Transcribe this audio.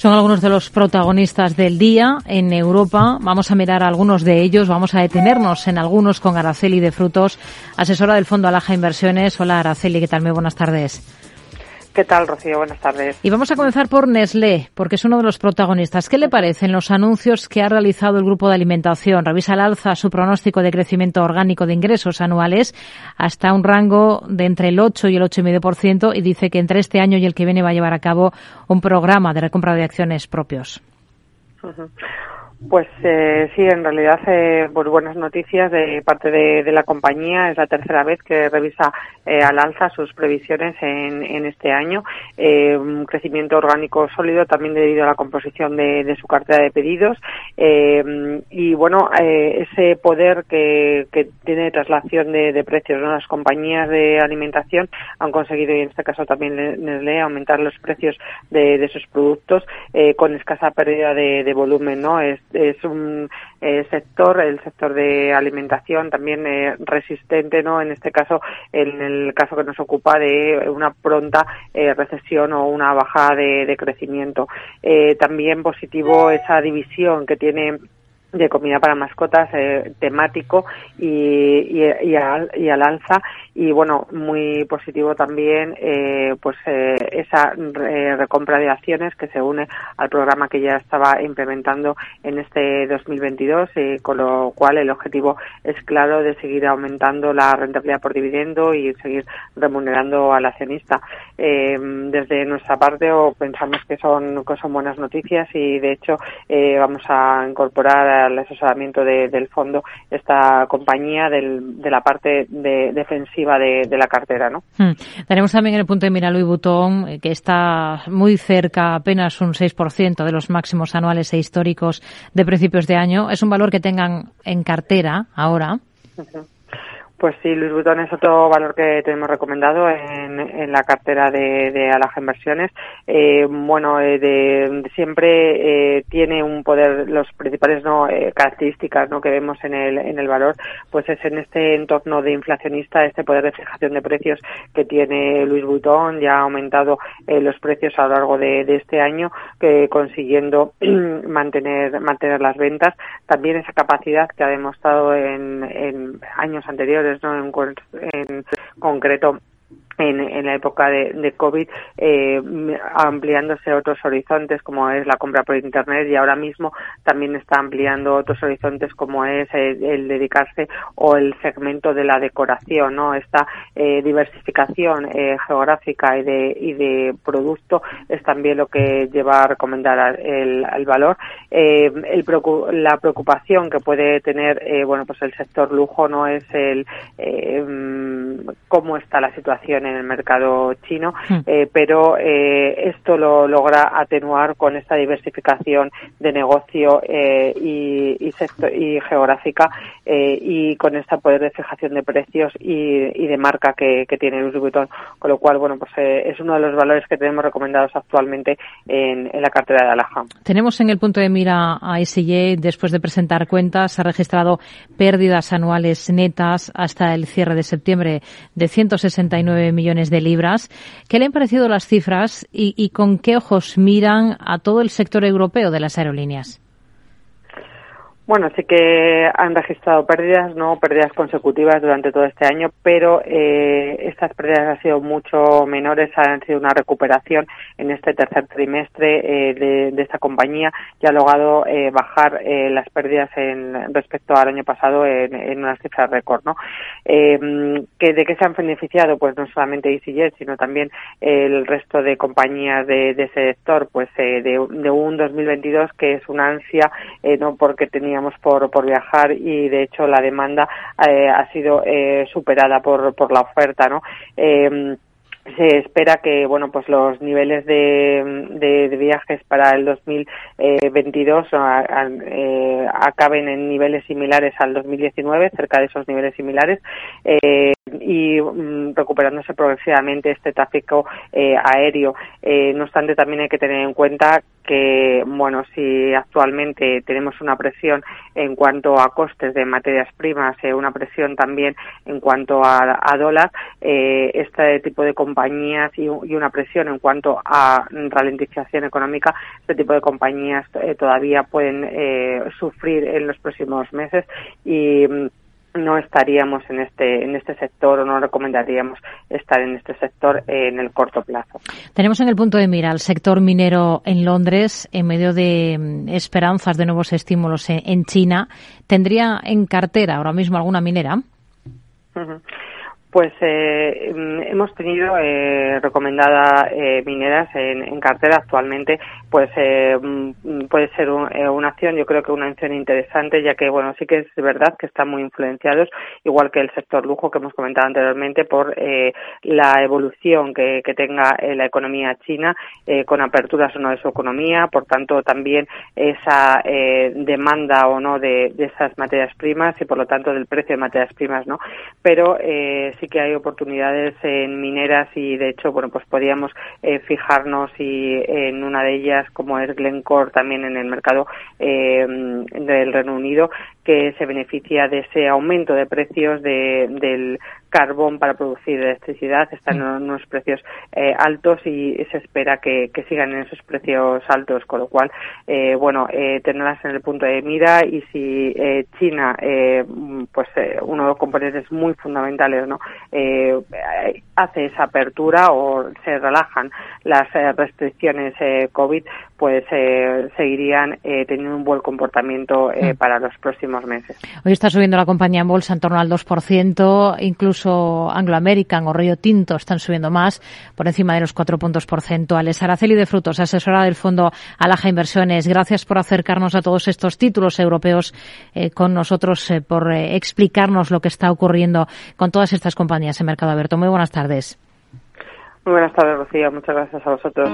Son algunos de los protagonistas del día en Europa. Vamos a mirar algunos de ellos, vamos a detenernos en algunos con Araceli de Frutos, asesora del Fondo Alaja Inversiones. Hola Araceli, ¿qué tal? Muy buenas tardes. ¿Qué tal, Rocío? Buenas tardes. Y vamos a comenzar por Nestlé, porque es uno de los protagonistas. ¿Qué le parecen los anuncios que ha realizado el Grupo de Alimentación? Revisa al alza su pronóstico de crecimiento orgánico de ingresos anuales hasta un rango de entre el 8 y el 8,5% y dice que entre este año y el que viene va a llevar a cabo un programa de recompra de acciones propios. Pues eh, sí, en realidad, pues buenas noticias de parte de, la compañía. Es la tercera vez que revisa eh, al alza sus previsiones en, en este año. Eh, un crecimiento orgánico sólido también debido a la composición de, su cartera de pedidos. y bueno, ese poder que, que tiene traslación de, de precios. Las compañías de alimentación han conseguido, y en este caso también Nestlé, aumentar los precios de, de sus productos con escasa pérdida de, de volumen. ¿no? Es, es un eh, sector, el sector de alimentación también eh, resistente, ¿no? En este caso, en el caso que nos ocupa de una pronta eh, recesión o una bajada de, de crecimiento. también positivo esa división que tiene de comida para mascotas eh, temático y, y, y, al, y, al, alza. Y bueno muy positivo también eh, pues eh, esa recompra de acciones que se une al programa que ya estaba implementando en este 2022 con lo cual el objetivo es claro de seguir aumentando la rentabilidad por dividendo y seguir remunerando al accionista. Desde nuestra parte pensamos que son que son buenas noticias y de hecho vamos a incorporar al asesoramiento del fondo esta compañía de la parte de, defensiva de, la cartera. ¿no? Hmm. Tenemos también en el punto de mira Louis Vuitton, eh, que está muy cerca, apenas un 6% de los máximos anuales e históricos de principios de año. ¿Es un valor que tengan en cartera ahora? Pues sí, Luis Butón es otro valor que tenemos recomendado en, la cartera de, de Alaja Inversiones. Eh, bueno, eh, de, siempre eh, tiene un poder, los principales no eh, características ¿no? que vemos en el, en el valor, pues es en este entorno de inflacionista, este poder de fijación de precios que tiene Luis Butón, ya ha aumentado los precios a lo largo de, este año, consiguiendo mantener, mantener las ventas. También esa capacidad que ha demostrado en años anteriores en, en concreto en, en la época de, COVID, eh, ampliándose otros horizontes como es la compra por Internet y ahora mismo también está ampliando otros horizontes como es el, dedicarse o el segmento de la decoración, ¿no? Esta eh, diversificación eh, geográfica y de, y de producto es también lo que lleva a recomendar el, el valor. Eh, el la preocupación que puede tener, eh, bueno, pues el sector lujo no es el eh, cómo está la situación en el mercado chino, hmm. eh, pero eh, esto lo logra atenuar con esta diversificación de negocio eh, y, y, y, geográfica y con este poder de fijación de precios y, de marca que, tiene Louis Vuitton, con lo cual, bueno, pues es uno de los valores que tenemos recomendados actualmente en, la cartera de Alaja. Tenemos en el punto de mira a SJ, después de presentar cuentas, ha registrado pérdidas anuales netas hasta el cierre de septiembre de 169 millones de libras. ¿Qué le han parecido las cifras y, y con qué ojos miran a todo el sector europeo de las aerolíneas? Bueno, sí que han registrado pérdidas, no pérdidas consecutivas durante todo este año, pero eh, estas pérdidas han sido mucho menores, han sido una recuperación en este tercer trimestre eh, de, esta compañía y ha logrado eh, bajar eh, las pérdidas en, respecto al año pasado en, en unas cifras récord, ¿no? Eh, que ¿De qué se han beneficiado? Pues no solamente EasyJet, sino también el resto de compañías de, de ese sector, pues de, de, un 2022 que es una ansia, no porque tenía por, por viajar y de hecho la demanda eh, ha sido eh, superada por, por la oferta, ¿no? Eh, se espera que bueno pues los niveles de, de, viajes para el 2022 eh, acaben en niveles similares al 2019 cerca de esos niveles similares eh, y mm, recuperándose progresivamente este tráfico eh, aéreo no obstante también hay que tener en cuenta que, bueno, si actualmente tenemos una presión en cuanto a costes de materias primas, eh, una presión también en cuanto a, dólar, eh, este tipo de compañías y, una presión en cuanto a ralentización económica, este tipo de compañías eh, todavía pueden sufrir en los próximos meses y mm, no estaríamos en este en este sector o no recomendaríamos estar en este sector en el corto plazo. Tenemos en el punto de mira al sector minero en Londres en medio de mm, esperanzas de nuevos estímulos en, China. ¿Tendría en cartera ahora mismo alguna minera? Pues eh, mm, hemos tenido eh, recomendadas eh, mineras en, cartera actualmente, pues eh, mm, puede ser eh, una acción, yo creo que una acción interesante, ya que bueno sí que es verdad que están muy influenciados, igual que el sector lujo que hemos comentado anteriormente, por la evolución que, que tenga la economía china con aperturas o no de su economía, por tanto también esa demanda o no de, de, esas materias primas y por lo tanto del precio de materias primas, ¿no? Pero sí que hay oportunidades en mineras y de hecho, bueno, pues podríamos eh, fijarnos y en una de ellas como es Glencore también en el mercado eh, del Reino Unido que se beneficia de ese aumento de precios de, del carbón para producir electricidad están mm. en unos precios eh, altos y se espera que, sigan en esos precios altos, con lo cual, eh, bueno, eh, tenerlas en el punto de mira y si eh, China, pues uno de los componentes muy fundamentales, ¿no? hace esa apertura o se relajan las restricciones COVID, pues seguirían teniendo un buen comportamiento mm. para los próximos meses. Hoy está subiendo la compañía en bolsa en torno al 2%, incluso incluso Anglo American o Río Tinto están subiendo más, por encima de los cuatro puntos porcentuales. Araceli de Frutos, asesora del fondo Alaja Inversiones, gracias por acercarnos a todos estos títulos europeos eh, con nosotros, eh, por eh, explicarnos lo que está ocurriendo con todas estas compañías en mercado abierto. Muy buenas tardes. Muy buenas tardes, Rocío. Muchas gracias a vosotros.